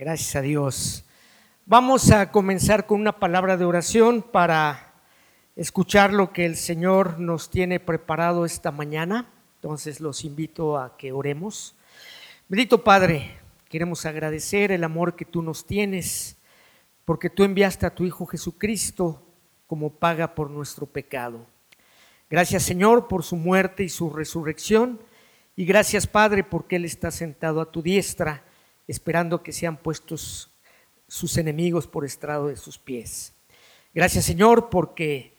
Gracias a Dios. Vamos a comenzar con una palabra de oración para escuchar lo que el Señor nos tiene preparado esta mañana. Entonces los invito a que oremos. Bendito Padre, queremos agradecer el amor que tú nos tienes, porque tú enviaste a tu Hijo Jesucristo como paga por nuestro pecado. Gracias Señor por su muerte y su resurrección. Y gracias Padre porque Él está sentado a tu diestra esperando que sean puestos sus enemigos por estrado de sus pies. Gracias Señor porque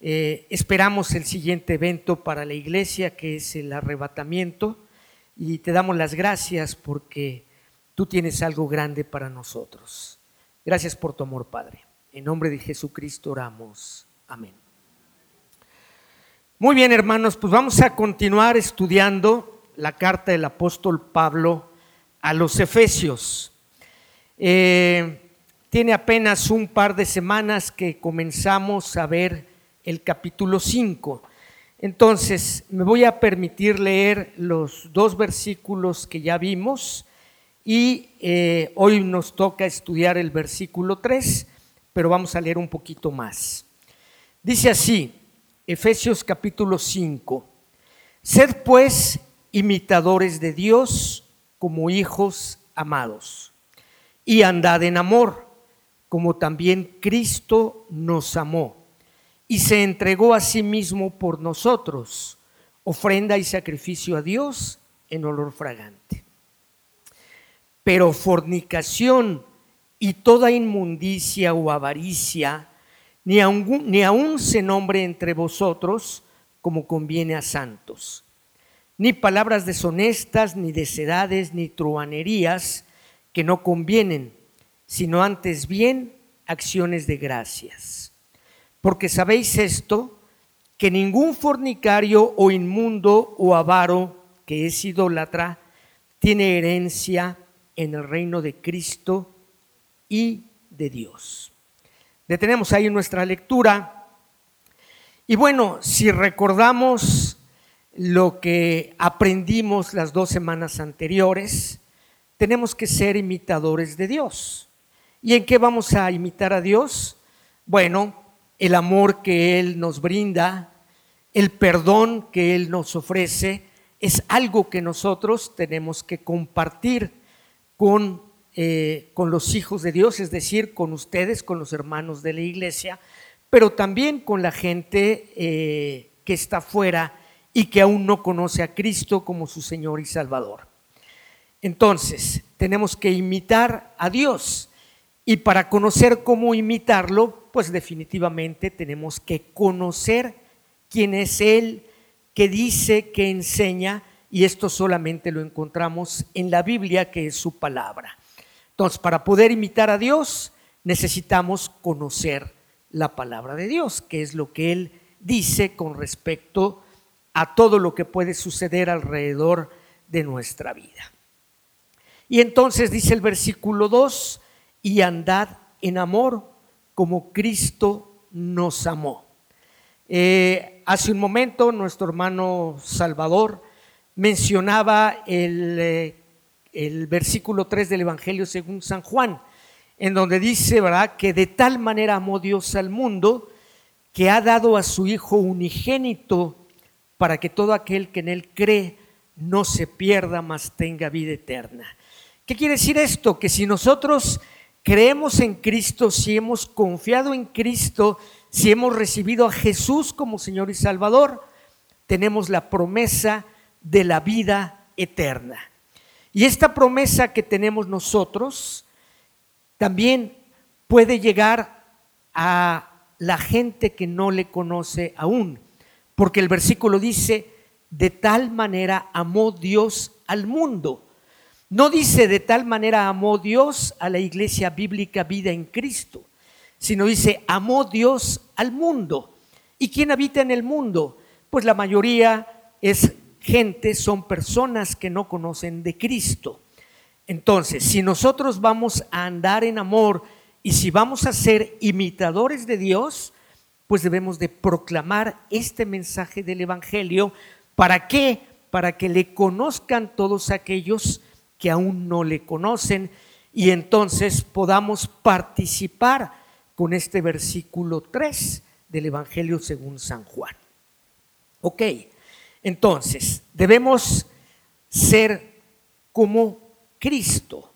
eh, esperamos el siguiente evento para la iglesia que es el arrebatamiento y te damos las gracias porque tú tienes algo grande para nosotros. Gracias por tu amor Padre. En nombre de Jesucristo oramos. Amén. Muy bien hermanos, pues vamos a continuar estudiando la carta del apóstol Pablo a los Efesios. Eh, tiene apenas un par de semanas que comenzamos a ver el capítulo 5. Entonces, me voy a permitir leer los dos versículos que ya vimos y eh, hoy nos toca estudiar el versículo 3, pero vamos a leer un poquito más. Dice así, Efesios capítulo 5, Sed pues imitadores de Dios como hijos amados. Y andad en amor, como también Cristo nos amó y se entregó a sí mismo por nosotros, ofrenda y sacrificio a Dios en olor fragante. Pero fornicación y toda inmundicia o avaricia, ni aun, ni se nombre entre vosotros como conviene a santos ni palabras deshonestas, ni desedades, ni truanerías que no convienen, sino antes bien acciones de gracias. Porque sabéis esto, que ningún fornicario o inmundo o avaro que es idólatra tiene herencia en el reino de Cristo y de Dios. Detenemos ahí nuestra lectura. Y bueno, si recordamos lo que aprendimos las dos semanas anteriores, tenemos que ser imitadores de Dios. ¿Y en qué vamos a imitar a Dios? Bueno, el amor que Él nos brinda, el perdón que Él nos ofrece, es algo que nosotros tenemos que compartir con, eh, con los hijos de Dios, es decir, con ustedes, con los hermanos de la iglesia, pero también con la gente eh, que está fuera y que aún no conoce a Cristo como su Señor y Salvador. Entonces, tenemos que imitar a Dios y para conocer cómo imitarlo, pues definitivamente tenemos que conocer quién es Él, qué dice, qué enseña, y esto solamente lo encontramos en la Biblia, que es su palabra. Entonces, para poder imitar a Dios, necesitamos conocer la palabra de Dios, que es lo que Él dice con respecto a todo lo que puede suceder alrededor de nuestra vida. Y entonces dice el versículo 2, y andad en amor como Cristo nos amó. Eh, hace un momento nuestro hermano Salvador mencionaba el, eh, el versículo 3 del Evangelio según San Juan, en donde dice, ¿verdad?, que de tal manera amó Dios al mundo que ha dado a su Hijo unigénito para que todo aquel que en Él cree no se pierda, mas tenga vida eterna. ¿Qué quiere decir esto? Que si nosotros creemos en Cristo, si hemos confiado en Cristo, si hemos recibido a Jesús como Señor y Salvador, tenemos la promesa de la vida eterna. Y esta promesa que tenemos nosotros también puede llegar a la gente que no le conoce aún porque el versículo dice, de tal manera amó Dios al mundo. No dice de tal manera amó Dios a la iglesia bíblica vida en Cristo, sino dice amó Dios al mundo. ¿Y quién habita en el mundo? Pues la mayoría es gente, son personas que no conocen de Cristo. Entonces, si nosotros vamos a andar en amor y si vamos a ser imitadores de Dios, pues debemos de proclamar este mensaje del Evangelio. ¿Para qué? Para que le conozcan todos aquellos que aún no le conocen y entonces podamos participar con este versículo 3 del Evangelio según San Juan. Ok, entonces debemos ser como Cristo.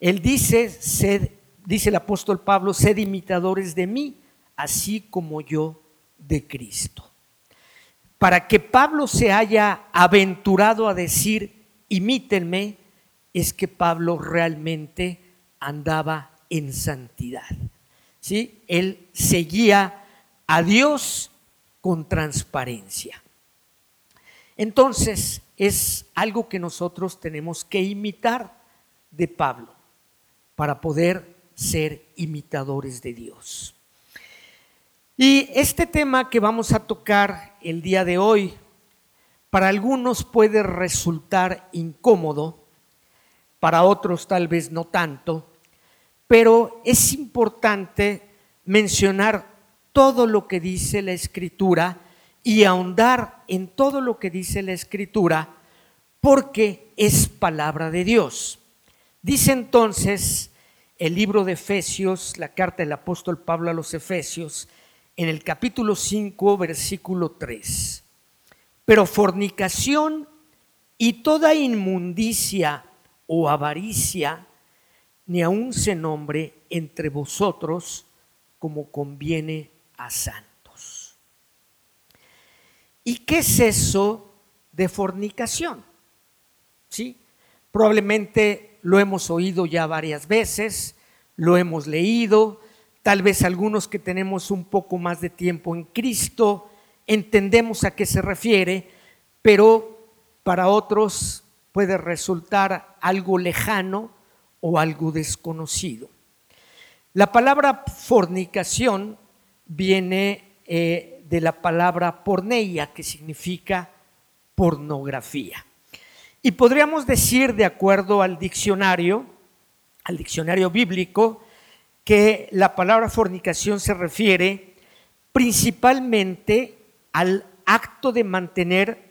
Él dice, sed, dice el apóstol Pablo, sed imitadores de mí, así como yo de Cristo. Para que Pablo se haya aventurado a decir, imítenme, es que Pablo realmente andaba en santidad. ¿Sí? Él seguía a Dios con transparencia. Entonces, es algo que nosotros tenemos que imitar de Pablo para poder ser imitadores de Dios. Y este tema que vamos a tocar el día de hoy, para algunos puede resultar incómodo, para otros tal vez no tanto, pero es importante mencionar todo lo que dice la escritura y ahondar en todo lo que dice la escritura porque es palabra de Dios. Dice entonces el libro de Efesios, la carta del apóstol Pablo a los Efesios, en el capítulo 5, versículo 3. Pero fornicación y toda inmundicia o avaricia, ni aun se nombre entre vosotros como conviene a santos. ¿Y qué es eso de fornicación? ¿Sí? Probablemente lo hemos oído ya varias veces, lo hemos leído, tal vez algunos que tenemos un poco más de tiempo en Cristo entendemos a qué se refiere, pero para otros puede resultar algo lejano o algo desconocido. La palabra fornicación viene eh, de la palabra porneia, que significa pornografía. Y podríamos decir, de acuerdo al diccionario, al diccionario bíblico, que la palabra fornicación se refiere principalmente al acto de mantener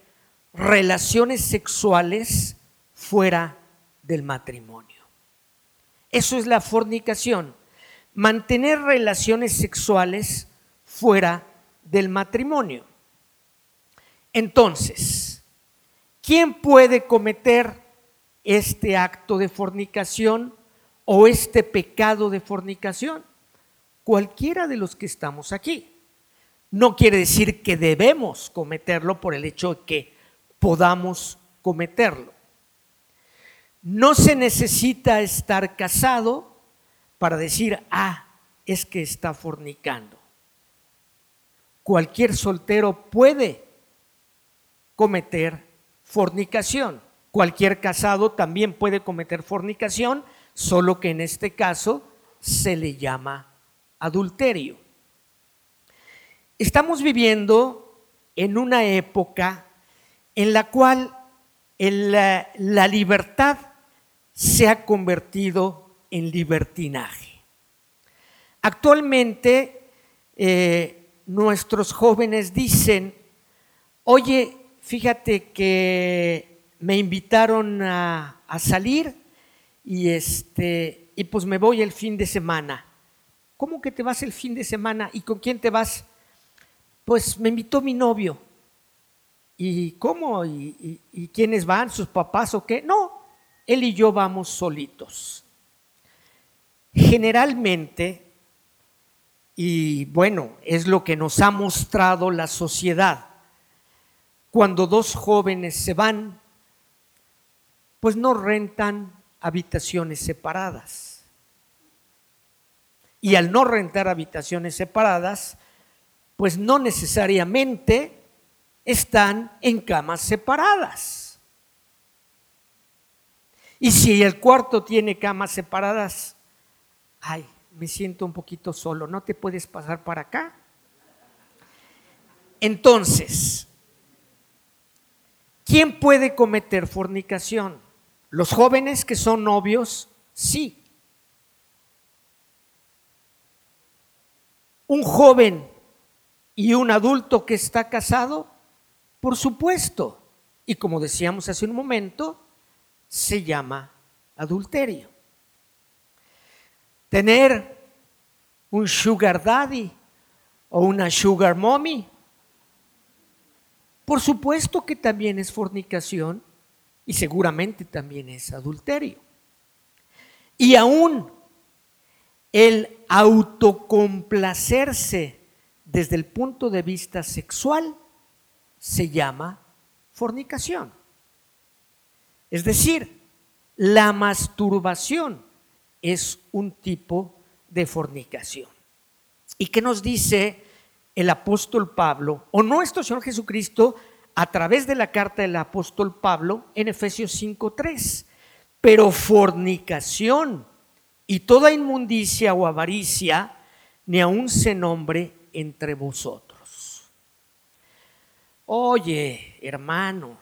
relaciones sexuales fuera del matrimonio. Eso es la fornicación, mantener relaciones sexuales fuera del matrimonio. Entonces, ¿quién puede cometer este acto de fornicación o este pecado de fornicación? Cualquiera de los que estamos aquí. No quiere decir que debemos cometerlo por el hecho de que podamos cometerlo. No se necesita estar casado para decir, ah, es que está fornicando. Cualquier soltero puede cometer fornicación. Cualquier casado también puede cometer fornicación solo que en este caso se le llama adulterio. Estamos viviendo en una época en la cual la, libertad se ha convertido en libertinaje. Actualmente eh, nuestros jóvenes dicen, oye, fíjate que me invitaron a salir y este y pues me voy el fin de semana. ¿Cómo que te vas el fin de semana y con quién te vas? Pues me invitó mi novio. ¿Y cómo? ¿Y, y quiénes van? ¿Sus papás o qué? No, él y yo vamos solitos. Generalmente, y bueno, es lo que nos ha mostrado la sociedad, cuando dos jóvenes se van, pues no rentan habitaciones separadas. Y al no rentar habitaciones separadas, pues no necesariamente están en camas separadas. Y si el cuarto tiene camas separadas, ay, me siento un poquito solo, ¿no te puedes pasar para acá? Entonces, ¿quién puede cometer fornicación? Los jóvenes que son novios, sí. Un joven y un adulto que está casado, por supuesto. Y como decíamos hace un momento, se llama adulterio. tener un sugar daddy o una sugar mommy. Por supuesto que también es fornicación y seguramente también es adulterio. Y aún el autocomplacerse desde el punto de vista sexual se llama fornicación. Es decir, la masturbación es un tipo de fornicación. ¿Y qué nos dice el apóstol Pablo o nuestro Señor Jesucristo a través de la carta del apóstol Pablo en Efesios 5:3? Pero fornicación y toda inmundicia o avaricia ni aun se nombre entre vosotros. Oye, hermano,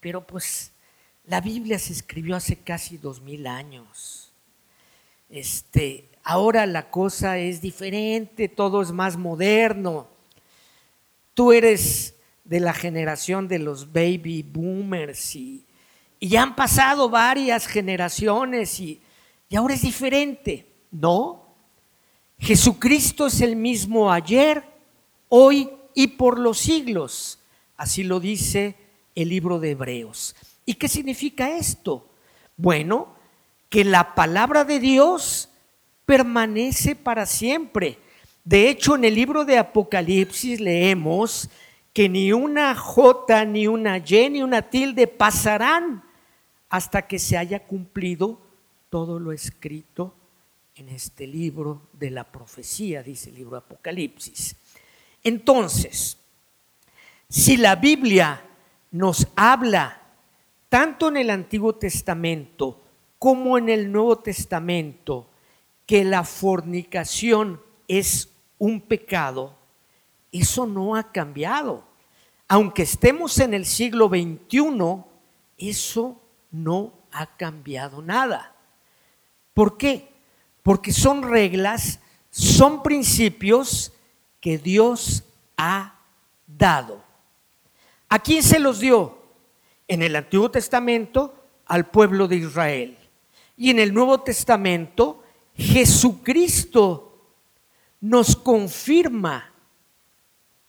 pero pues la Biblia se escribió hace casi dos mil años. Este, ahora la cosa es diferente, todo es más moderno. Tú eres de la generación de los baby boomers y, ya han pasado varias generaciones y, y ahora es diferente. No, Jesucristo es el mismo ayer, hoy y por los siglos. Así lo dice el libro de Hebreos. ¿Y qué significa esto? Bueno, que la palabra de Dios permanece para siempre. De hecho, en el libro de Apocalipsis leemos que ni una J, ni una Y, ni una tilde pasarán hasta que se haya cumplido todo lo escrito en este libro de la profecía, dice el libro de Apocalipsis. Entonces, si la Biblia nos habla tanto en el Antiguo Testamento como en el Nuevo Testamento que la fornicación es un pecado, eso no ha cambiado. Aunque estemos en el siglo XXI, eso no ha cambiado nada. ¿Por qué? Porque son reglas, son principios que Dios ha dado. ¿A quién se los dio? en el Antiguo Testamento al pueblo de Israel. Y en el Nuevo Testamento Jesucristo nos confirma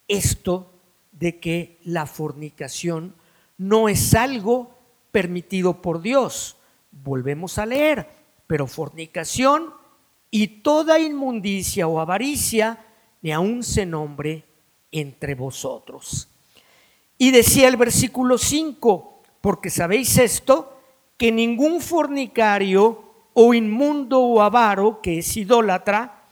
esto de que la fornicación no es algo permitido por Dios. Volvemos a leer, pero fornicación y toda inmundicia o avaricia ni aun se nombre entre vosotros. Y decía el versículo 5, porque sabéis esto, que ningún fornicario o inmundo o avaro que es idólatra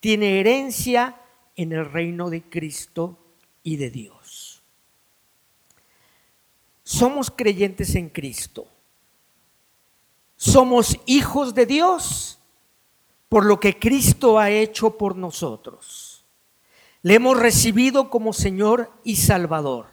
tiene herencia en el reino de Cristo y de Dios. Somos creyentes en Cristo. Somos hijos de Dios por lo que Cristo ha hecho por nosotros. Le hemos recibido como Señor y Salvador.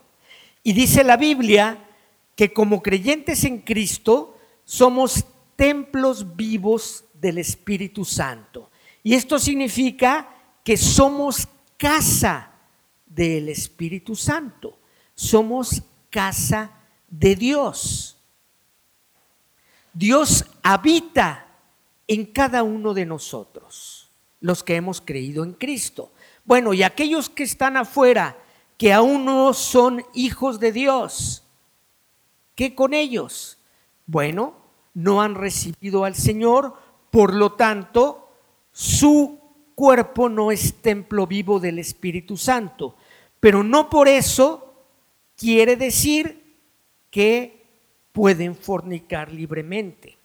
Y dice la Biblia que como creyentes en Cristo somos templos vivos del Espíritu Santo. Y esto significa que somos casa del Espíritu Santo. Somos casa de Dios. Dios habita en cada uno de nosotros, los que hemos creído en Cristo. Bueno, y aquellos que están afuera, que aún no son hijos de Dios. ¿Qué con ellos? Bueno, no han recibido al Señor, por lo tanto, su cuerpo no es templo vivo del Espíritu Santo. Pero no por eso quiere decir que pueden fornicar libremente.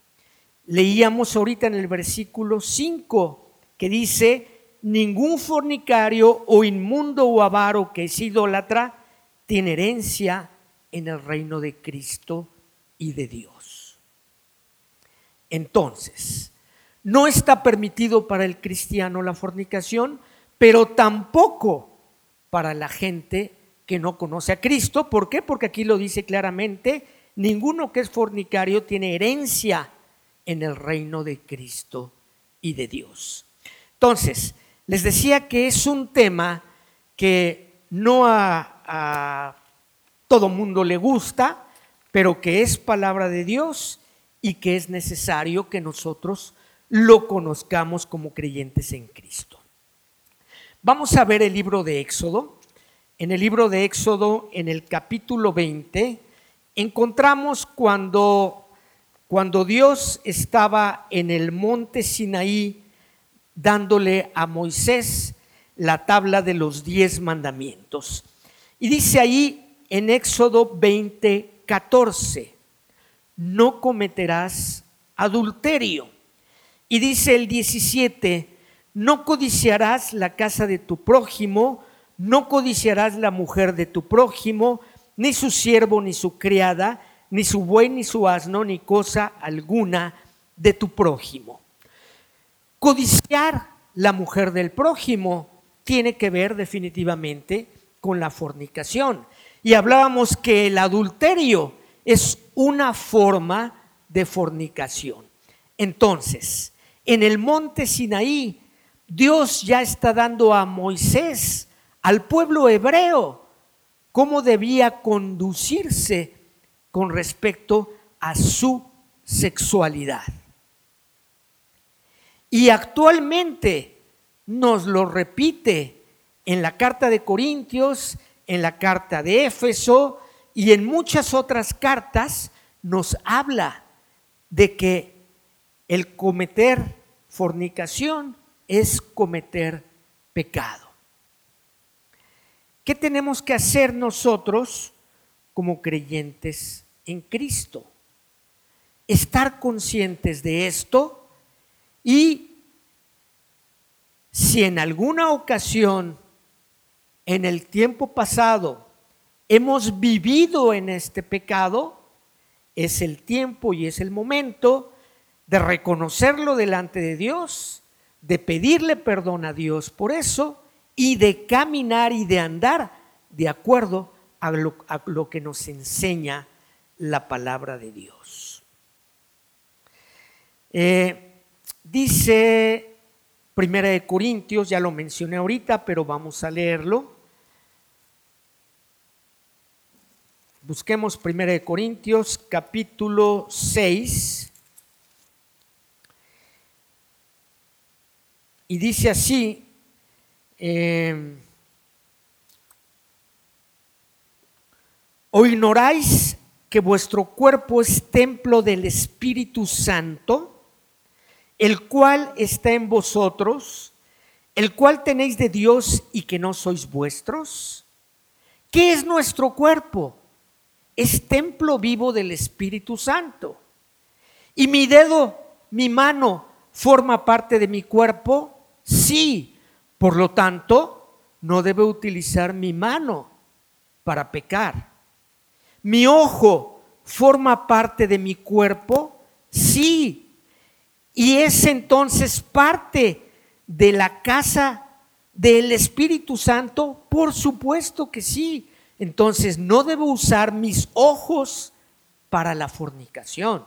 Leíamos ahorita en el versículo 5 que dice, ningún fornicario o inmundo o avaro que es idólatra tiene herencia en el reino de Cristo y de Dios. Entonces, no está permitido para el cristiano la fornicación, pero tampoco para la gente que no conoce a Cristo. ¿Por qué? Porque aquí lo dice claramente, ninguno que es fornicario tiene herencia en el reino de Cristo y de Dios. Entonces, les decía que es un tema que no a, todo mundo le gusta, pero que es palabra de Dios y que es necesario que nosotros lo conozcamos como creyentes en Cristo. Vamos a ver el libro de Éxodo. En el libro de Éxodo, en el capítulo 20, encontramos cuando, cuando Dios estaba en el monte Sinaí dándole a Moisés la tabla de los diez mandamientos. Y dice ahí en Éxodo 20, 14, no cometerás adulterio. Y dice el 17, no codiciarás la casa de tu prójimo, no codiciarás la mujer de tu prójimo, ni su siervo, ni su criada, ni su buey, ni su asno, ni cosa alguna de tu prójimo. Codiciar la mujer del prójimo tiene que ver definitivamente con la fornicación. Y hablábamos que el adulterio es una forma de fornicación. Entonces, en el monte Sinaí, Dios ya está dando a Moisés, al pueblo hebreo, cómo debía conducirse con respecto a su sexualidad. Y actualmente nos lo repite en la carta de Corintios, en la carta de Éfeso y en muchas otras cartas nos habla de que el cometer fornicación es cometer pecado. ¿Qué tenemos que hacer nosotros como creyentes en Cristo? Estar conscientes de esto y si en alguna ocasión en el tiempo pasado hemos vivido en este pecado, es el tiempo y es el momento de reconocerlo delante de Dios, de pedirle perdón a Dios por eso y de caminar y de andar de acuerdo a lo, que nos enseña la palabra de Dios. Eh, dice Primera de Corintios, ya lo mencioné ahorita, pero vamos a leerlo. Busquemos 1 Corintios capítulo 6. Y dice así, eh, ¿o ignoráis que vuestro cuerpo es templo del Espíritu Santo, el cual está en vosotros, el cual tenéis de Dios y que no sois vuestros? ¿Qué es nuestro cuerpo? es templo vivo del Espíritu Santo. Y mi dedo, mi mano, forma parte de mi cuerpo, sí. Por lo tanto, no debe utilizar mi mano para pecar. Mi ojo forma parte de mi cuerpo, sí. Y es entonces parte de la casa del Espíritu Santo, por supuesto que sí. Entonces no debo usar mis ojos para la fornicación.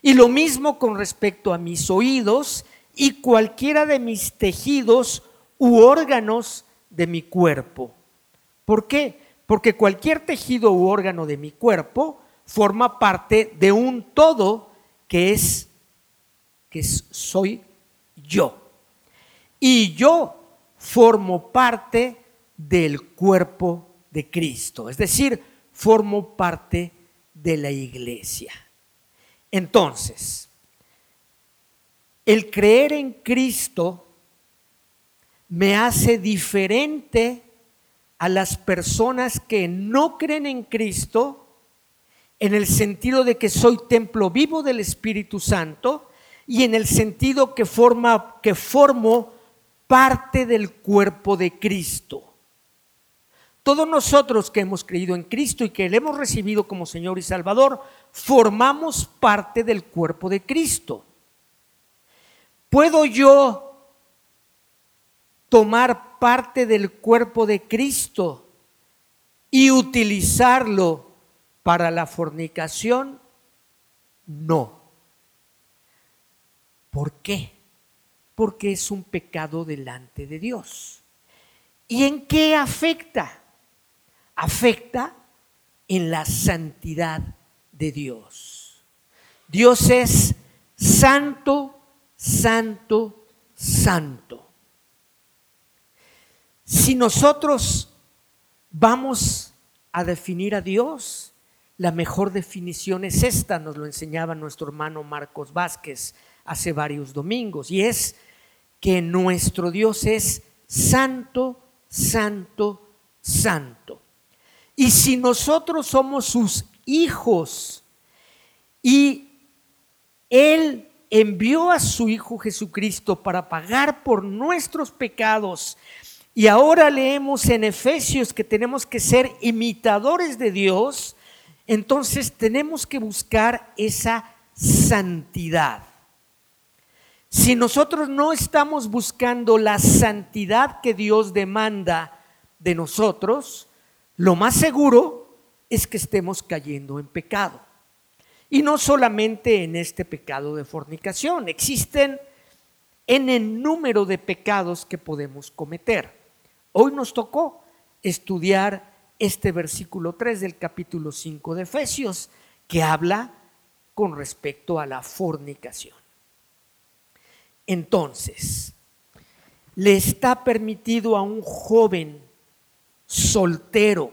Y lo mismo con respecto a mis oídos y cualquiera de mis tejidos u órganos de mi cuerpo. ¿Por qué? Porque cualquier tejido u órgano de mi cuerpo forma parte de un todo que es que soy yo. Y yo formo parte del cuerpo de Cristo, es decir, formo parte de la iglesia. Entonces, el creer en Cristo me hace diferente a las personas que no creen en Cristo en el sentido de que soy templo vivo del Espíritu Santo y en el sentido que forma que formo parte del cuerpo de Cristo. Todos nosotros que hemos creído en Cristo y que le hemos recibido como Señor y Salvador, formamos parte del cuerpo de Cristo. ¿Puedo yo tomar parte del cuerpo de Cristo y utilizarlo para la fornicación? No. ¿Por qué? Porque es un pecado delante de Dios. ¿Y en qué afecta? afecta en la santidad de Dios. Dios es santo santo, santo. Si nosotros vamos a definir a Dios, la mejor definición es esta, nos lo enseñaba nuestro hermano Marcos Vázquez hace varios domingos, y es que nuestro Dios es santo, santo, santo. Y si nosotros somos sus hijos y Él envió a su Hijo Jesucristo para pagar por nuestros pecados, y ahora leemos en Efesios que tenemos que ser imitadores de Dios, entonces tenemos que buscar esa santidad. Si nosotros no estamos buscando la santidad que Dios demanda de nosotros, lo más seguro es que estemos cayendo en pecado. Y no solamente en este pecado de fornicación, existen en el número de pecados que podemos cometer. Hoy nos tocó estudiar este versículo 3 del capítulo 5 de Efesios, que habla con respecto a la fornicación. Entonces, ¿le está permitido a un joven soltero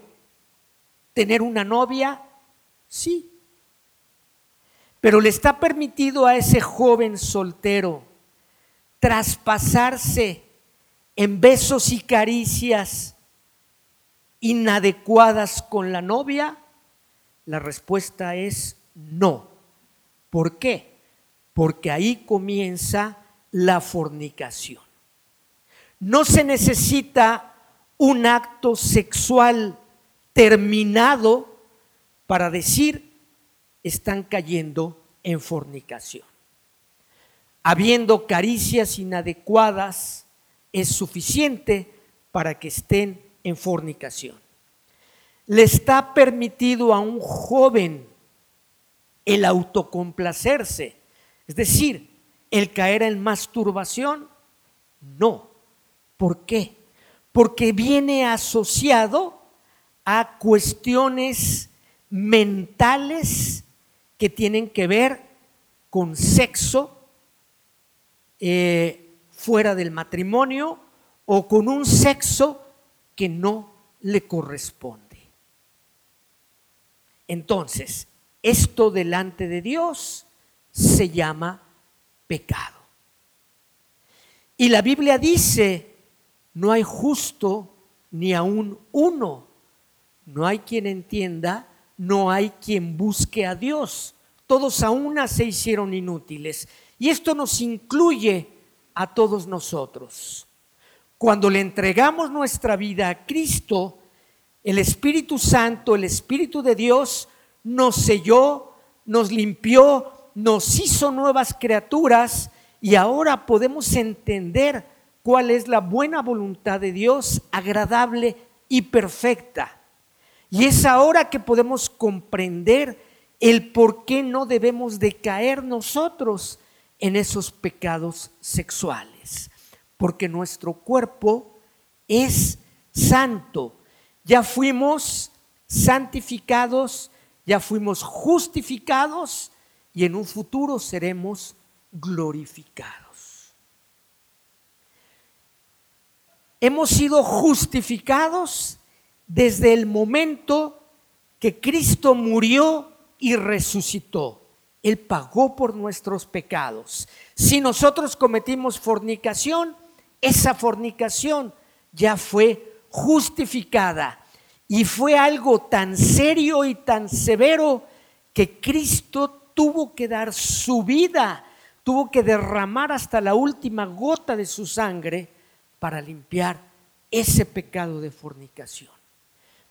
tener una novia? Sí. Pero le está permitido a ese joven soltero traspasarse en besos y caricias inadecuadas con la novia? La respuesta es no. ¿Por qué? Porque ahí comienza la fornicación. No se necesita un acto sexual terminado para decir están cayendo en fornicación. Habiendo caricias inadecuadas es suficiente para que estén en fornicación. Le está permitido a un joven el autocomplacerse, es decir, el caer en masturbación. No. ¿Por qué? Porque viene asociado a cuestiones mentales que tienen que ver con sexo eh, fuera del matrimonio o con un sexo que no le corresponde. Entonces, esto delante de Dios se llama pecado. Y la Biblia dice, no hay justo ni aún uno, no hay quien entienda, no hay quien busque a Dios. Todos a una se hicieron inútiles. Y esto nos incluye a todos nosotros. Cuando le entregamos nuestra vida a Cristo, el Espíritu Santo, el Espíritu de Dios, nos selló, nos limpió, nos hizo nuevas criaturas y ahora podemos entender cuál es la buena voluntad de Dios, agradable y perfecta. Y es ahora que podemos comprender el por qué no debemos de caer nosotros en esos pecados sexuales porque nuestro cuerpo es santo. Ya fuimos santificados, ya fuimos justificados y en un futuro seremos glorificados. Hemos sido justificados desde el momento que Cristo murió y resucitó. Él pagó por nuestros pecados. Si nosotros cometimos fornicación, esa fornicación ya fue justificada y fue algo tan serio y tan severo que Cristo tuvo que dar su vida, tuvo que derramar hasta la última gota de su sangre para limpiar ese pecado de fornicación.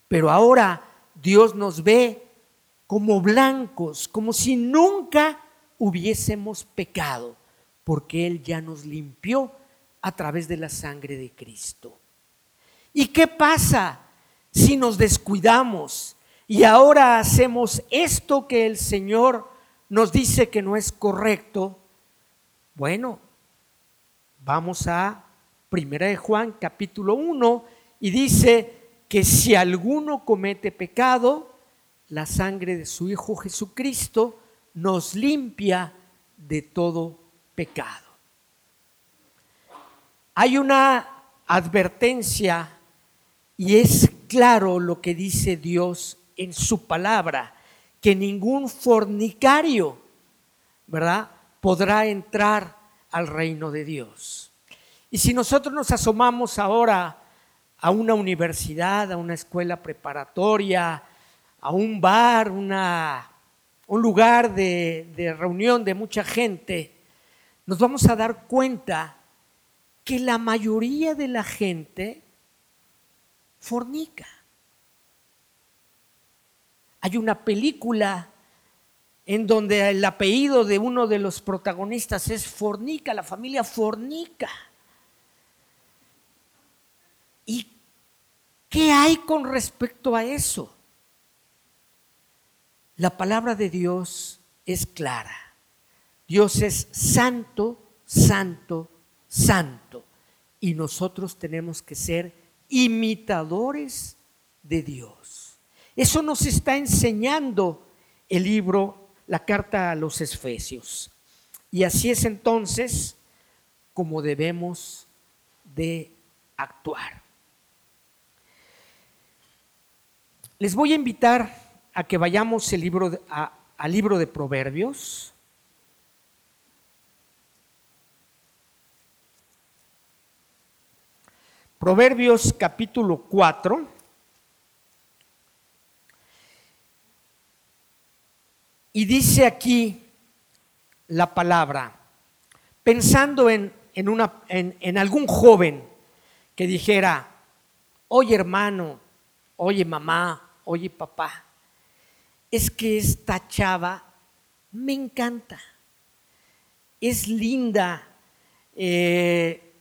Pero ahora Dios nos ve como blancos, como si nunca hubiésemos pecado, porque Él ya nos limpió a través de la sangre de Cristo. ¿Y qué pasa si nos descuidamos y ahora hacemos esto que el Señor nos dice que no es correcto? Bueno, vamos a Primera de Juan capítulo 1 y dice que si alguno comete pecado, la sangre de su Hijo Jesucristo nos limpia de todo pecado. hay una advertencia y es claro lo que dice Dios en su palabra, que ningún fornicario, ¿verdad?, podrá entrar al reino de Dios. Y si nosotros nos asomamos ahora a una universidad, a una escuela preparatoria, a un bar, una, un lugar de, de reunión de mucha gente, nos vamos a dar cuenta que la mayoría de la gente fornica. Hay una película en donde el apellido de uno de los protagonistas es Fornica, la familia Fornica. ¿Y qué hay con respecto a eso? La palabra de Dios es clara. Dios es santo, santo, santo. Y nosotros tenemos que ser imitadores de Dios. Eso nos está enseñando el libro, la carta a los Efesios. Y así es entonces como debemos de actuar. Les voy a invitar a que vayamos el libro al libro de Proverbios. Proverbios capítulo 4. Y dice aquí la palabra, pensando en, en, una, en, en algún joven que dijera, oye hermano, oye mamá, oye papá, es que esta chava me encanta, es linda, eh,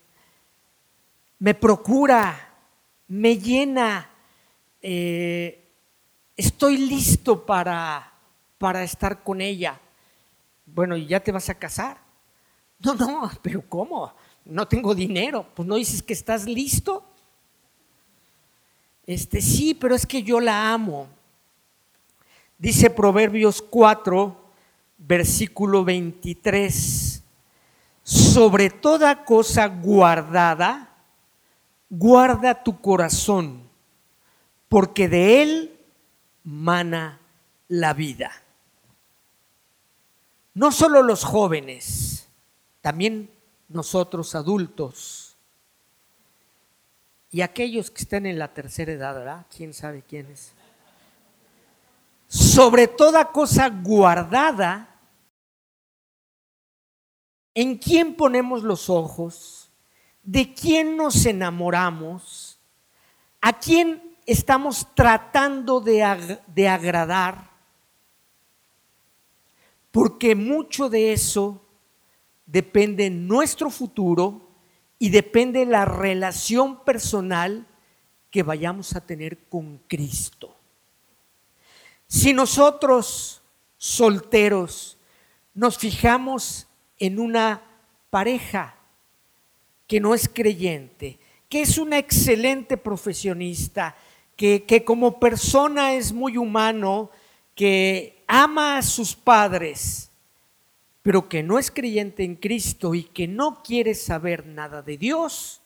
me procura, me llena, eh, estoy listo para, para estar con ella. Bueno, ¿y ya te vas a casar? No, no, pero ¿cómo? No tengo dinero. Pues no dices que estás listo. Este sí, pero es que yo la amo. Dice Proverbios 4, versículo 23. Sobre toda cosa guardada, guarda tu corazón, porque de él mana la vida. No solo los jóvenes, también nosotros adultos y aquellos que están en la tercera edad, ¿verdad? ¿Quién sabe quiénes? Sobre toda cosa guardada, ¿en quién ponemos los ojos? de quién nos enamoramos, a quién estamos tratando de, de agradar, porque mucho de eso depende nuestro futuro y depende la relación personal que vayamos a tener con Cristo. Si nosotros, solteros, nos fijamos en una pareja que no es creyente, que es una excelente profesionista, que, que como persona es muy humano, que ama a sus padres, pero que no es creyente en Cristo y que no quiere saber nada de Dios,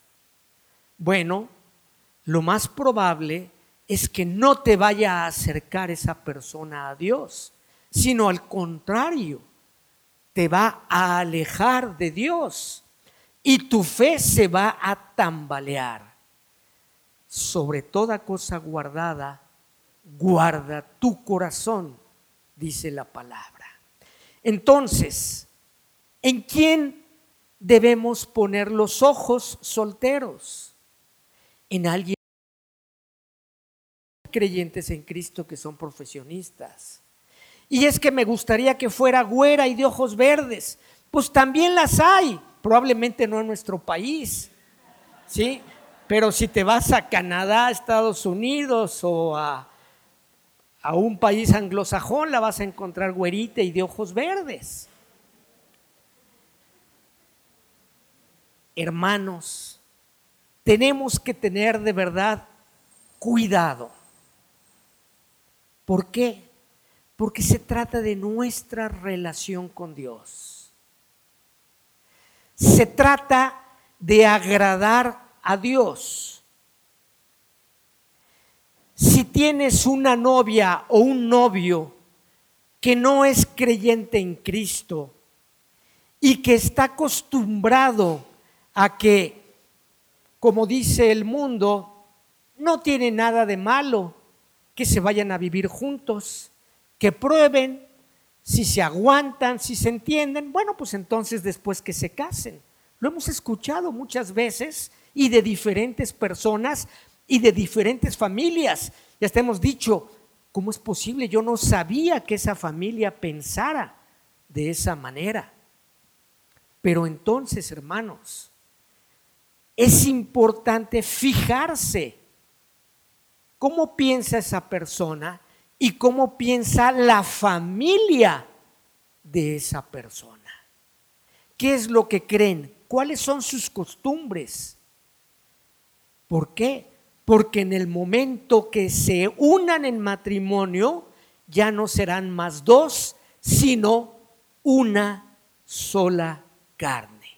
bueno, lo más probable es que no te vaya a acercar esa persona a Dios, sino al contrario, te va a alejar de Dios y tu fe se va a tambalear. Sobre toda cosa guardada, guarda tu corazón, dice la palabra. Entonces, ¿en quién debemos poner los ojos solteros? En alguien creyentes en Cristo que son profesionistas. Y es que me gustaría que fuera güera y de ojos verdes. Pues también las hay probablemente no en nuestro país, ¿sí? Pero si te vas a Canadá, Estados Unidos o a, a un país anglosajón, la vas a encontrar güerita y de ojos verdes. Hermanos, tenemos que tener de verdad cuidado. ¿Por qué? Porque se trata de nuestra relación con Dios. Se trata de agradar a Dios. Si tienes una novia o un novio que no es creyente en Cristo y que está acostumbrado a que, como dice el mundo, no tiene nada de malo que se vayan a vivir juntos, que prueben si se aguantan, si se entienden, bueno, pues entonces después que se casen. Lo hemos escuchado muchas veces y de diferentes personas y de diferentes familias. Ya hasta hemos dicho, ¿cómo es posible? Yo no sabía que esa familia pensara de esa manera. Pero entonces, hermanos, es importante fijarse cómo piensa esa persona y cómo piensa la familia de esa persona. ¿Qué es lo que creen? ¿Cuáles son sus costumbres? ¿Por qué? Porque en el momento que se unan en matrimonio, ya no serán más dos, sino una sola carne.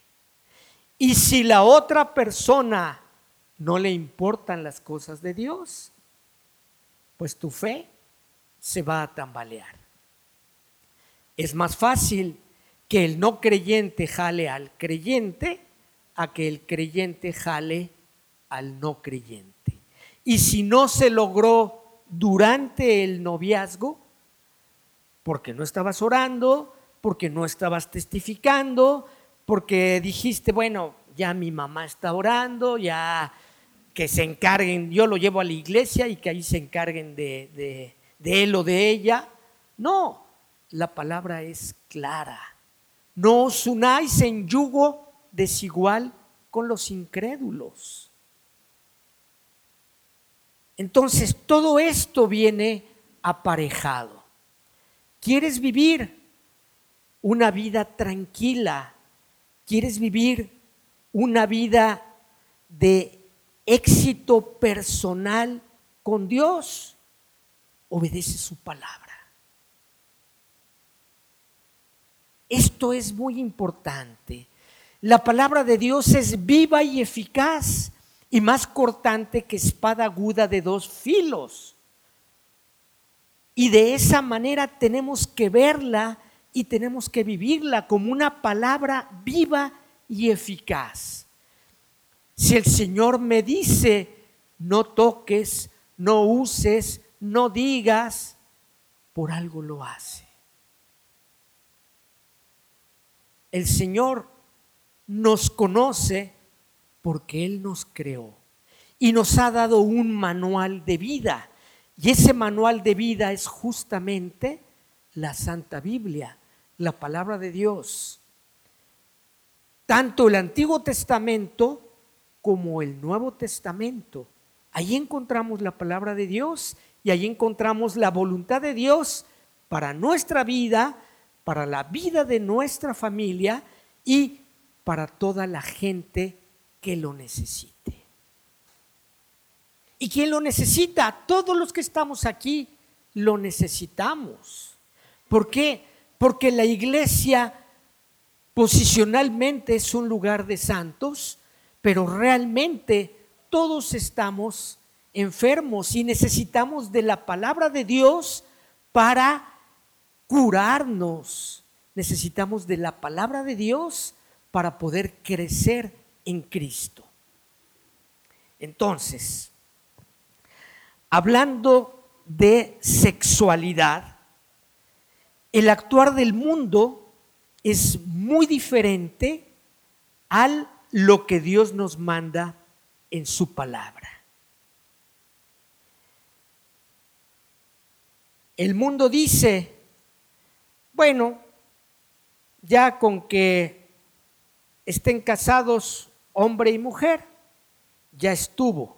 Y si la otra persona no le importan las cosas de Dios, pues tu fe se va a tambalear. Es más fácil que el no creyente jale al creyente a que el creyente jale al no creyente. Y si no se logró durante el noviazgo, porque no estabas orando, porque no estabas testificando, porque dijiste, bueno, ya mi mamá está orando, ya que se encarguen, yo lo llevo a la iglesia y que ahí se encarguen de, de él o de ella. No, la palabra es clara. No os unáis en yugo desigual con los incrédulos. Entonces, todo esto viene aparejado. ¿Quieres vivir una vida tranquila? ¿Quieres vivir una vida de éxito personal con Dios? obedece su palabra. Esto es muy importante. La palabra de Dios es viva y eficaz y más cortante que espada aguda de dos filos. Y de esa manera tenemos que verla y tenemos que vivirla como una palabra viva y eficaz. Si el Señor me dice, no toques, no uses, no digas, por algo lo hace. El Señor nos conoce porque Él nos creó y nos ha dado un manual de vida. Y ese manual de vida es justamente la Santa Biblia, la palabra de Dios. Tanto el Antiguo Testamento como el Nuevo Testamento. Ahí encontramos la palabra de Dios y ahí encontramos la voluntad de Dios para nuestra vida, para la vida de nuestra familia y para toda la gente que lo necesite. ¿Y quién lo necesita? Todos los que estamos aquí lo necesitamos. ¿Por qué? Porque la iglesia posicionalmente es un lugar de santos, pero realmente todos estamos enfermos y necesitamos de la palabra de Dios para curarnos. Necesitamos de la palabra de Dios para poder crecer en Cristo. Entonces, hablando de sexualidad, el actuar del mundo es muy diferente al lo que Dios nos manda en su palabra. El mundo dice, bueno, ya con que estén casados hombre y mujer, ya estuvo.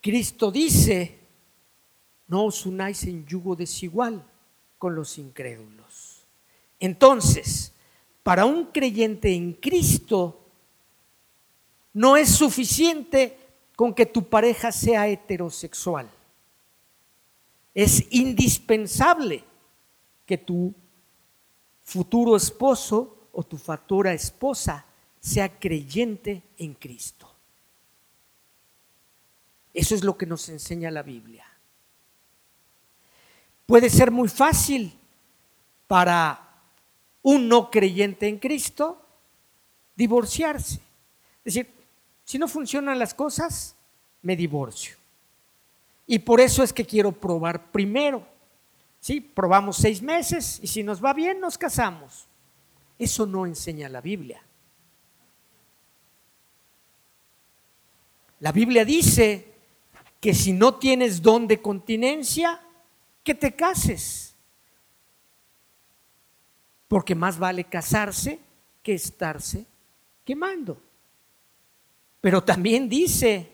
Cristo dice, no os unáis en yugo desigual con los incrédulos. Entonces, para un creyente en Cristo, no es suficiente con que tu pareja sea heterosexual. Es indispensable que tu futuro esposo o tu futura esposa sea creyente en Cristo. Eso es lo que nos enseña la Biblia. Puede ser muy fácil para un no creyente en Cristo divorciarse. Es decir, si no funcionan las cosas, me divorcio. Y por eso es que quiero probar primero. ¿Sí? Probamos seis meses y si nos va bien, nos casamos. Eso no enseña la Biblia. La Biblia dice que si no tienes don de continencia, que te cases. Porque más vale casarse que estarse quemando. Pero también dice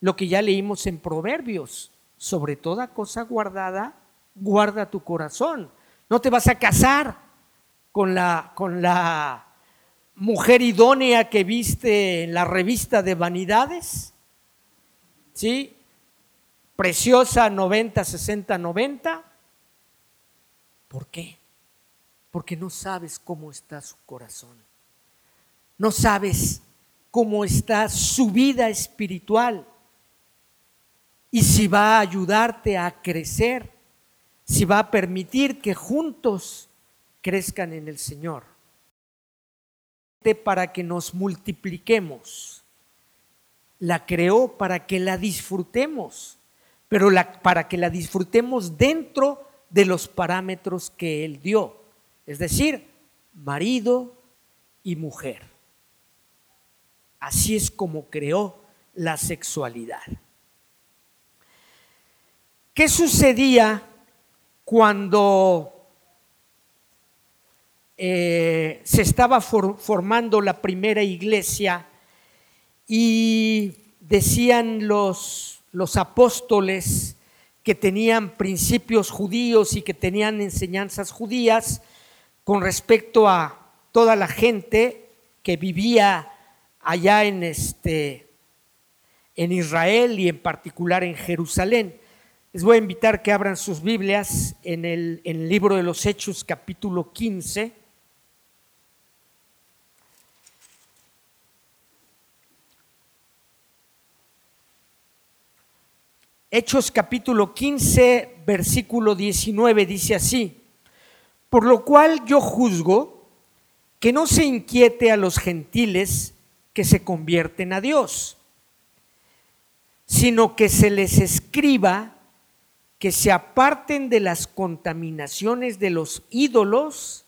lo que ya leímos en Proverbios, sobre toda cosa guardada, guarda tu corazón. No te vas a casar con la, con la mujer idónea que viste en la revista de vanidades. ¿Sí? preciosa 90, 60, 90. ¿Por qué? Porque no sabes cómo está su corazón. No sabes cómo está su vida espiritual. Y si va a ayudarte a crecer, si va a permitir que juntos crezcan en el Señor. Para que nos multipliquemos. La creó para que la disfrutemos pero para que la disfrutemos dentro de los parámetros que Él dio, es decir, marido y mujer. Así es como creó la sexualidad. ¿Qué sucedía cuando eh, se estaba formando la primera iglesia y decían los los apóstoles que tenían principios judíos y que tenían enseñanzas judías con respecto a toda la gente que vivía allá en este en Israel y en particular en Jerusalén. Les voy a invitar que abran sus Biblias en el, en el libro de los Hechos capítulo 15. Hechos capítulo 15, versículo 19 dice así, por lo cual yo juzgo que no se inquiete a los gentiles que se convierten a Dios, sino que se les escriba que se aparten de las contaminaciones de los ídolos,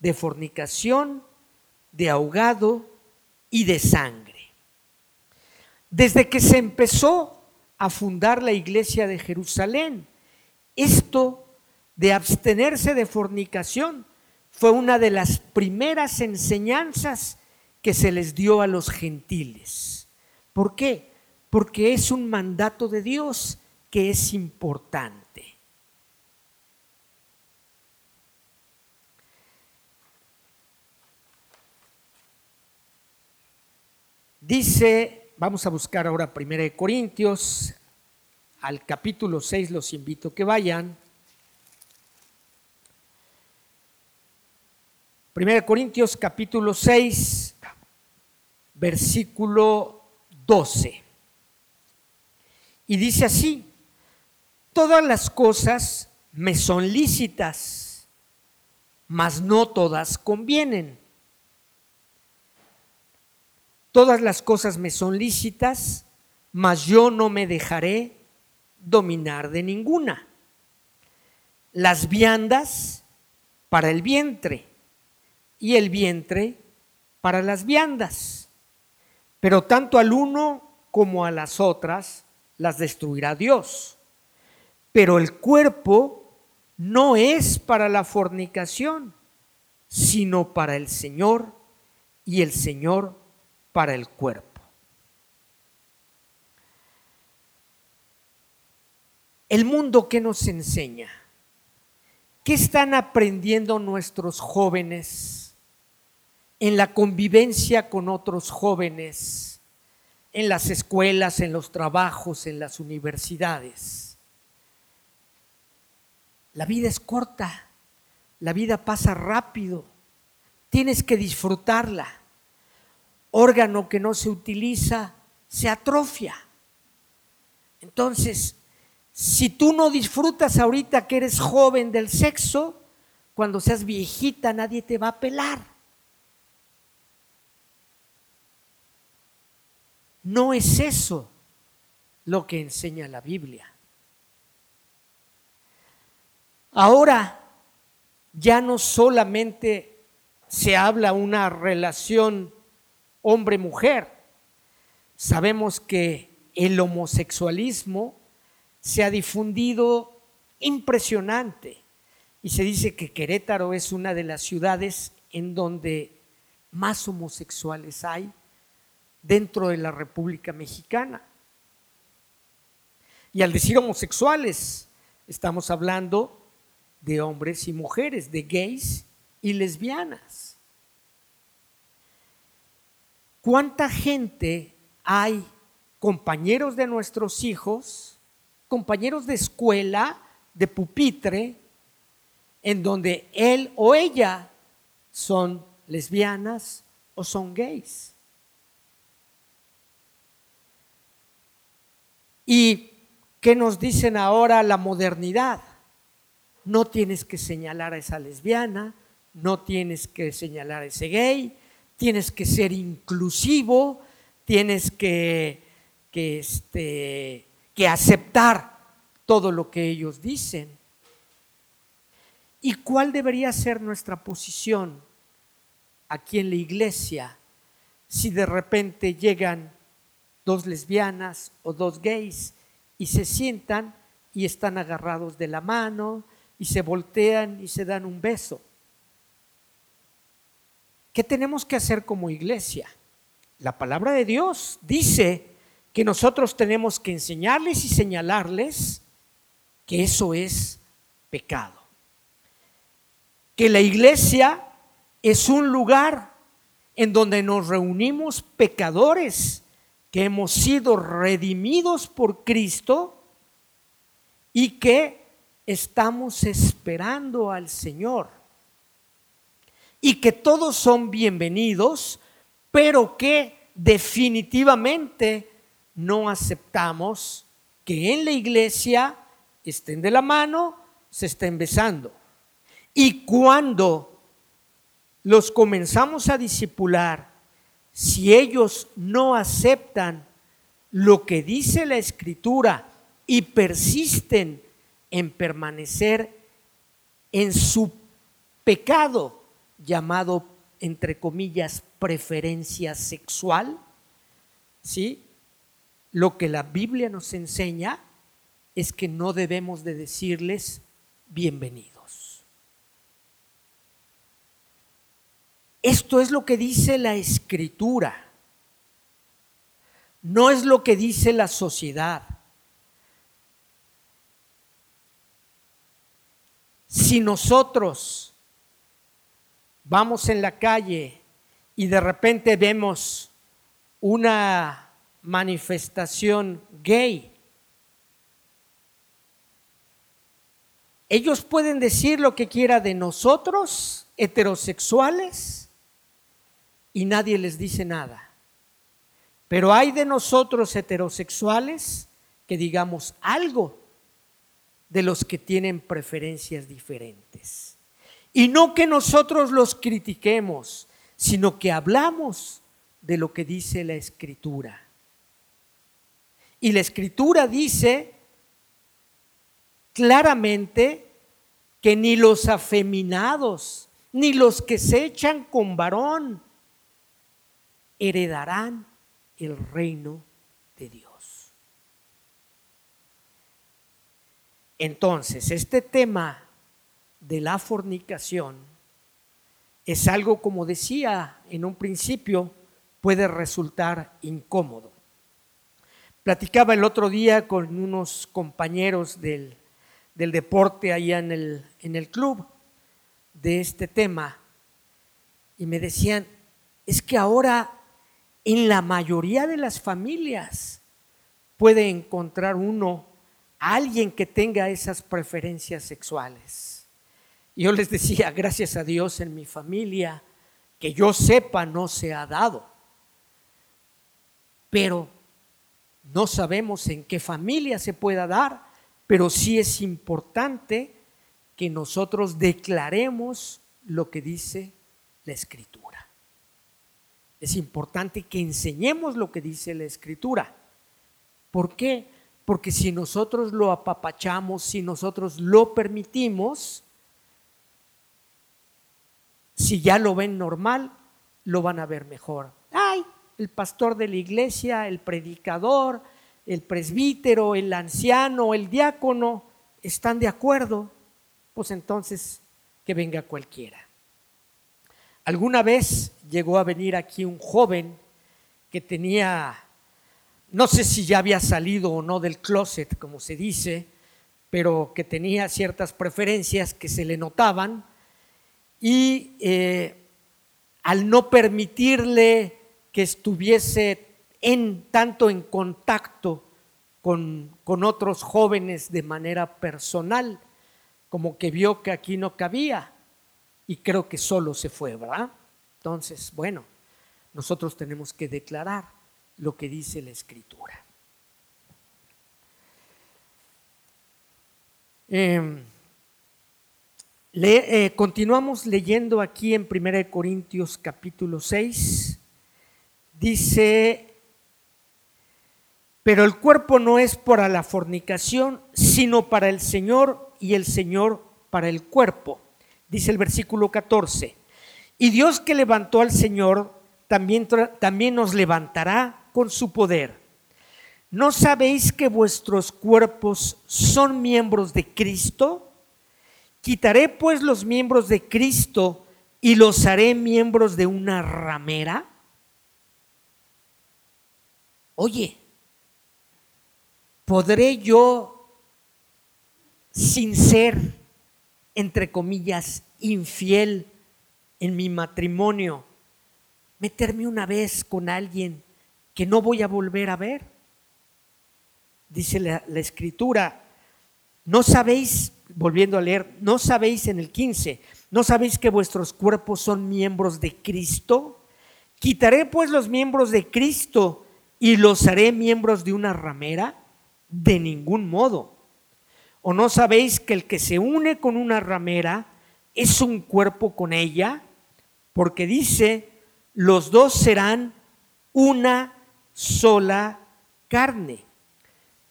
de fornicación, de ahogado y de sangre. Desde que se empezó a fundar la iglesia de Jerusalén. Esto de abstenerse de fornicación fue una de las primeras enseñanzas que se les dio a los gentiles. ¿Por qué? Porque es un mandato de Dios que es importante. Dice Vamos a buscar ahora 1 Corintios, al capítulo 6 los invito a que vayan. 1 Corintios capítulo 6, versículo 12. Y dice así, todas las cosas me son lícitas, mas no todas convienen. Todas las cosas me son lícitas, mas yo no me dejaré dominar de ninguna. Las viandas para el vientre y el vientre para las viandas. Pero tanto al uno como a las otras las destruirá Dios. Pero el cuerpo no es para la fornicación, sino para el Señor y el Señor para el cuerpo. El mundo que nos enseña, ¿qué están aprendiendo nuestros jóvenes en la convivencia con otros jóvenes, en las escuelas, en los trabajos, en las universidades? La vida es corta, la vida pasa rápido tienes que disfrutarla. Órgano que no se utiliza se atrofia. Entonces, si tú no disfrutas ahorita que eres joven del sexo, cuando seas viejita nadie te va a pelar. No es eso lo que enseña la Biblia. Ahora ya no solamente se habla una relación hombre-mujer, sabemos que el homosexualismo se ha difundido impresionante y se dice que Querétaro es una de las ciudades en donde más homosexuales hay dentro de la República Mexicana. Y al decir homosexuales, estamos hablando de hombres y mujeres, de gays y lesbianas. ¿Cuánta gente hay, compañeros de nuestros hijos, compañeros de escuela, de pupitre, en donde él o ella son lesbianas o son gays? ¿Y qué nos dicen ahora la modernidad? no tienes que señalar a esa lesbiana, no tienes que señalar a ese gay, tienes que ser inclusivo, tienes que, que, este, que aceptar todo lo que ellos dicen. ¿Y cuál debería ser nuestra posición aquí en la iglesia si de repente llegan dos lesbianas o dos gays y se sientan y están agarrados de la mano y se voltean y se dan un beso. ¿Qué tenemos que hacer como iglesia? La palabra de Dios dice que nosotros tenemos que enseñarles y señalarles que eso es pecado. Que la iglesia es un lugar en donde nos reunimos pecadores que hemos sido redimidos por Cristo y que estamos esperando al Señor y que todos son bienvenidos, pero que definitivamente no aceptamos que en la iglesia estén de la mano, se estén besando. Y cuando los comenzamos a disipular, si ellos no aceptan lo que dice la escritura y persisten en permanecer en su pecado llamado, entre comillas, preferencia sexual, ¿sí? Lo que la Biblia nos enseña es que no debemos de decirles bienvenidos. Esto es lo que dice la escritura, no es lo que dice la sociedad. Si nosotros vamos en la calle y de repente vemos una manifestación gay, ellos pueden decir lo que quiera de nosotros, heterosexuales, y nadie les dice nada. Pero hay de nosotros heterosexuales que digamos algo de los que tienen preferencias diferentes. Y no que nosotros los critiquemos, sino que hablamos de lo que dice la escritura. Y la escritura dice claramente que ni los afeminados, ni los que se echan con varón, heredarán el reino de Dios. Entonces, este tema de la fornicación es algo, como decía en un principio, puede resultar incómodo. Platicaba el otro día con unos compañeros del, deporte allá en el, en el club de este tema y me decían, es que ahora en la mayoría de las familias puede encontrar uno alguien que tenga esas preferencias sexuales. Yo les decía, gracias a Dios en mi familia que yo sepa no se ha dado. Pero no sabemos en qué familia se pueda dar, pero sí es importante que nosotros declaremos lo que dice la escritura. Es importante que enseñemos lo que dice la escritura. ¿Por qué? Porque si nosotros lo apapachamos, si nosotros lo permitimos, si ya lo ven normal, lo van a ver mejor. Ay, el pastor de la iglesia, el predicador, el presbítero, el anciano, el diácono, están de acuerdo, pues entonces que venga cualquiera. Alguna vez llegó a venir aquí un joven que tenía, no sé si ya había salido o no del closet, como se dice, pero que tenía ciertas preferencias que se le notaban y eh, al no permitirle que estuviese en tanto en contacto con, con otros jóvenes de manera personal, como que vio que aquí no cabía y creo que solo se fue, ¿verdad? Entonces, bueno, nosotros tenemos que declarar lo que dice la escritura. Eh, continuamos leyendo aquí en 1 Corintios capítulo 6. Dice, pero el cuerpo no es para la fornicación, sino para el Señor y el Señor para el cuerpo dice el versículo 14. Y Dios que levantó al Señor también, también nos levantará con su poder. ¿No sabéis que vuestros cuerpos son miembros de Cristo? Quitaré pues los miembros de Cristo y los haré miembros de una ramera. Oye, ¿podré yo, sin ser entre comillas, infiel en mi matrimonio, meterme una vez con alguien que no voy a volver a ver. Dice la, escritura, no sabéis, volviendo a leer, no sabéis en el 15, no sabéis que vuestros cuerpos son miembros de Cristo. Quitaré pues los miembros de Cristo y los haré miembros de una ramera. De ningún modo ¿O no sabéis que el que se une con una ramera es un cuerpo con ella? Porque dice, los dos serán una sola carne.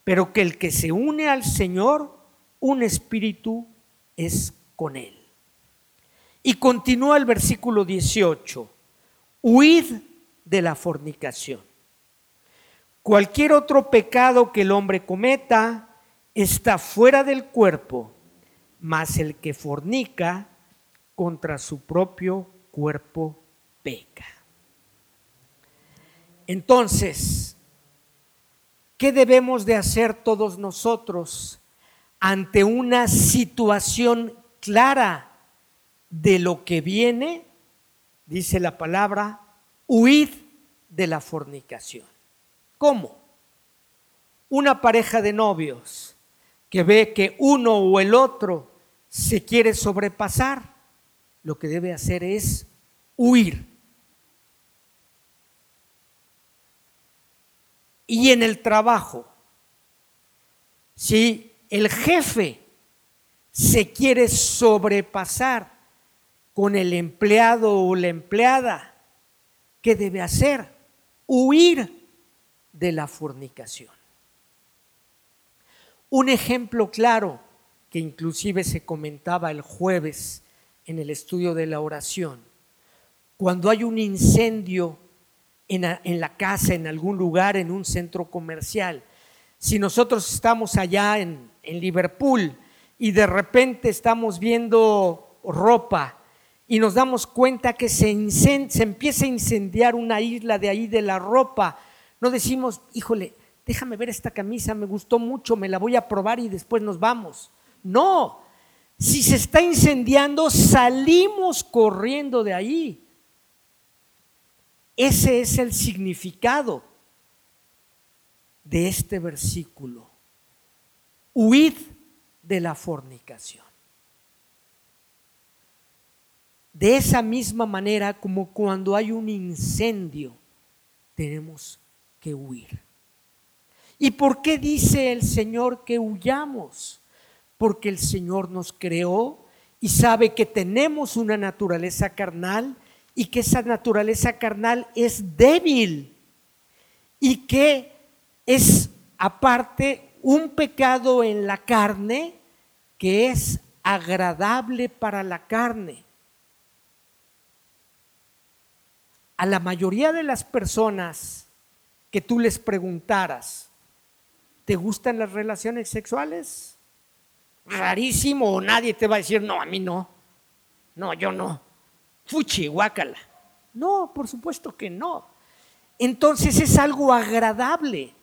Pero que el que se une al Señor, un espíritu es con él. Y continúa el versículo 18, huid de la fornicación. Cualquier otro pecado que el hombre cometa, está fuera del cuerpo, mas el que fornica contra su propio cuerpo peca. Entonces, ¿qué debemos de hacer todos nosotros ante una situación clara de lo que viene? Dice la palabra, huid de la fornicación. ¿Cómo? Una pareja de novios que ve que uno o el otro se quiere sobrepasar, lo que debe hacer es huir. Y en el trabajo, si el jefe se quiere sobrepasar con el empleado o la empleada, ¿qué debe hacer? Huir de la fornicación. Un ejemplo claro que inclusive se comentaba el jueves en el estudio de la oración, cuando hay un incendio en, la casa, en algún lugar, en un centro comercial, si nosotros estamos allá en, en Liverpool y de repente estamos viendo ropa y nos damos cuenta que se, se empieza a incendiar una isla de ahí de la ropa, no decimos, híjole, déjame ver esta camisa, me gustó mucho, me la voy a probar y después nos vamos. No, si se está incendiando, salimos corriendo de ahí. Ese es el significado de este versículo. Huid de la fornicación. de esa misma manera como cuando hay un incendio, tenemos que huir. ¿Y por qué dice el Señor que huyamos? Porque el Señor nos creó y sabe que tenemos una naturaleza carnal y que esa naturaleza carnal es débil y que es aparte un pecado en la carne que es agradable para la carne. A la mayoría de las personas que tú les preguntaras, ¿te gustan las relaciones sexuales? Rarísimo, nadie te va a decir, no, a mí no. No, yo no. Fuchi, guácala. No, por supuesto que no. Entonces es algo agradable.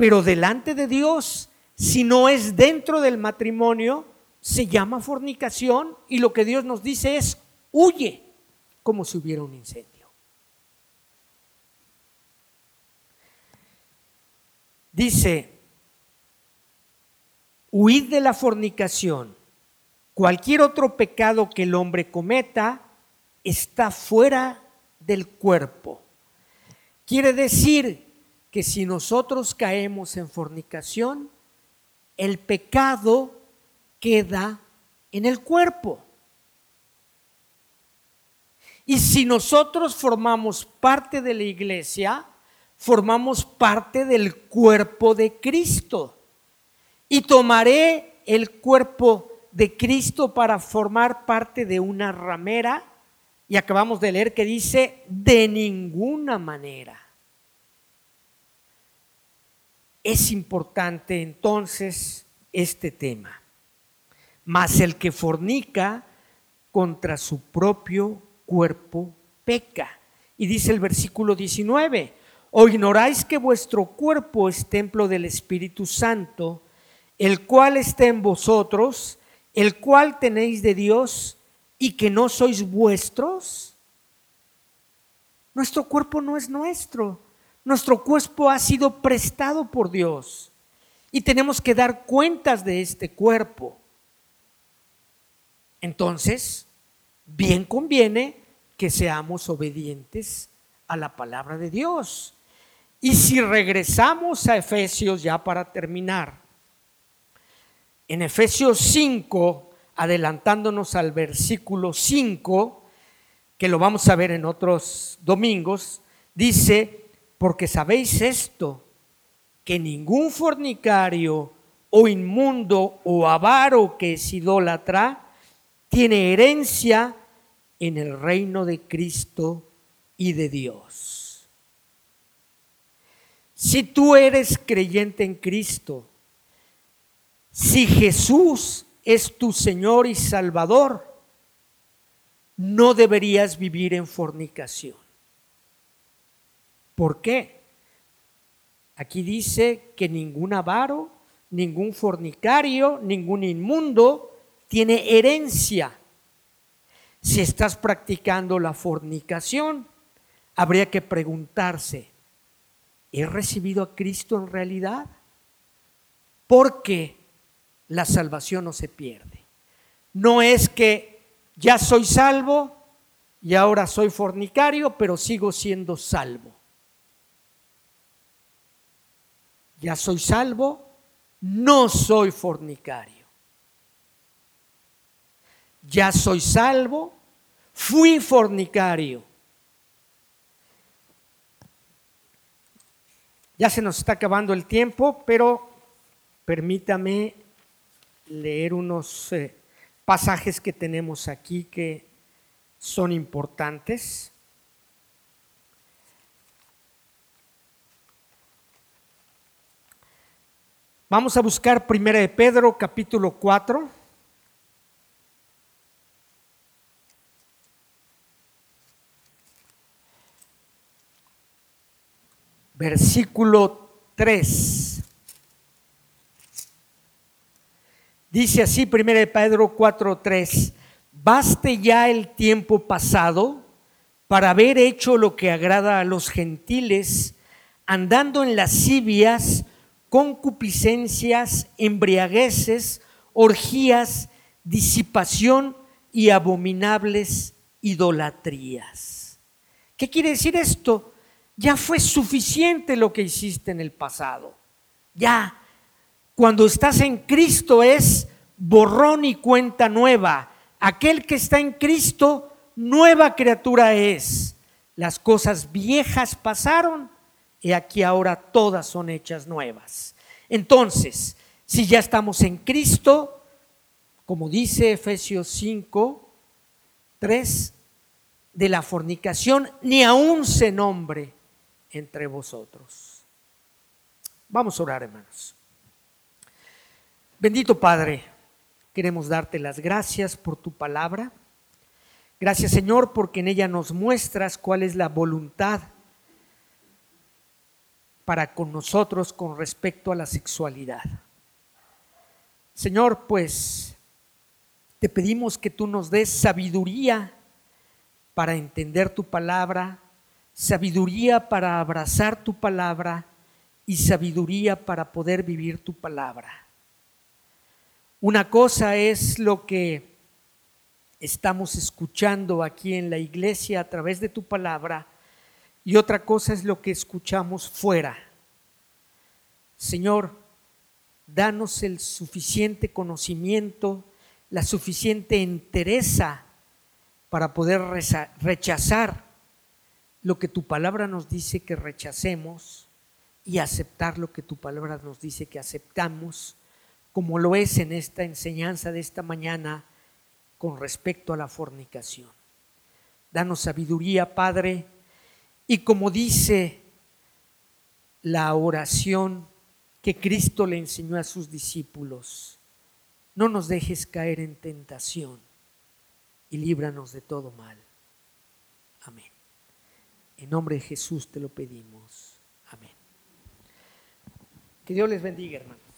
Pero delante de Dios, si no es dentro del matrimonio, se llama fornicación y lo que Dios nos dice es huye como si hubiera un incendio. Dice, huid de la fornicación. Cualquier otro pecado que el hombre cometa está fuera del cuerpo. Quiere decir que si nosotros caemos en fornicación, el pecado queda en el cuerpo. Y si nosotros formamos parte de la iglesia, formamos parte del cuerpo de Cristo. Y tomaré el cuerpo de Cristo para formar parte de una ramera. Y acabamos de leer que dice, de ninguna manera. Es importante entonces este tema. Mas el que fornica contra su propio cuerpo peca. Y dice el versículo 19, ¿O ignoráis que vuestro cuerpo es templo del Espíritu Santo, el cual está en vosotros, el cual tenéis de Dios y que no sois vuestros? Nuestro cuerpo no es nuestro. Nuestro cuerpo ha sido prestado por Dios y tenemos que dar cuentas de este cuerpo. Entonces, bien conviene que seamos obedientes a la palabra de Dios. Y si regresamos a Efesios ya para terminar, en Efesios 5, adelantándonos al versículo 5, que lo vamos a ver en otros domingos, dice, porque sabéis esto, que ningún fornicario o inmundo o avaro que es idólatra tiene herencia en el reino de Cristo y de Dios. Si tú eres creyente en Cristo, si Jesús es tu Señor y Salvador, no deberías vivir en fornicación. ¿Por qué? Aquí dice que ningún avaro, ningún fornicario, ningún inmundo tiene herencia. Si estás practicando la fornicación, habría que preguntarse, ¿He recibido a Cristo en realidad? Porque la salvación no se pierde. No es que ya soy salvo y ahora soy fornicario, pero sigo siendo salvo. Ya soy salvo, no soy fornicario. Ya soy salvo, fui fornicario Ya se nos está acabando el tiempo, pero permítame leer unos eh, pasajes que tenemos aquí que son importantes. Vamos a buscar Primera de Pedro, capítulo 4. versículo 3. Dice así, 1 Pedro 4, 3, baste ya el tiempo pasado para haber hecho lo que agrada a los gentiles, andando en lascivias, concupiscencias, embriagueces, orgías, disipación y abominables idolatrías. ¿Qué quiere decir esto? Ya fue suficiente lo que hiciste en el pasado. Ya, cuando estás en Cristo es borrón y cuenta nueva. Aquel que está en Cristo, nueva criatura es. Las cosas viejas pasaron y aquí ahora todas son hechas nuevas. Entonces, si ya estamos en Cristo, como dice Efesios 5, 3, de la fornicación ni aún se nombre entre vosotros. Vamos a orar, hermanos. Bendito Padre, queremos darte las gracias por tu palabra. Gracias Señor porque en ella nos muestras cuál es la voluntad para con nosotros con respecto a la sexualidad. Señor, pues te pedimos que tú nos des sabiduría para entender tu palabra, sabiduría para abrazar tu palabra y sabiduría para poder vivir tu palabra. Una cosa es lo que estamos escuchando aquí en la iglesia a través de tu palabra y otra cosa es lo que escuchamos fuera. Señor, danos el suficiente conocimiento, la suficiente entereza para poder rechazar lo que tu palabra nos dice que rechacemos y aceptar lo que tu palabra nos dice que aceptamos, como lo es en esta enseñanza de esta mañana con respecto a la fornicación. Danos sabiduría, Padre, y como dice la oración que Cristo le enseñó a sus discípulos, no nos dejes caer en tentación y líbranos de todo mal. Amén. En nombre de Jesús te lo pedimos. Amén. Que Dios les bendiga, hermanos.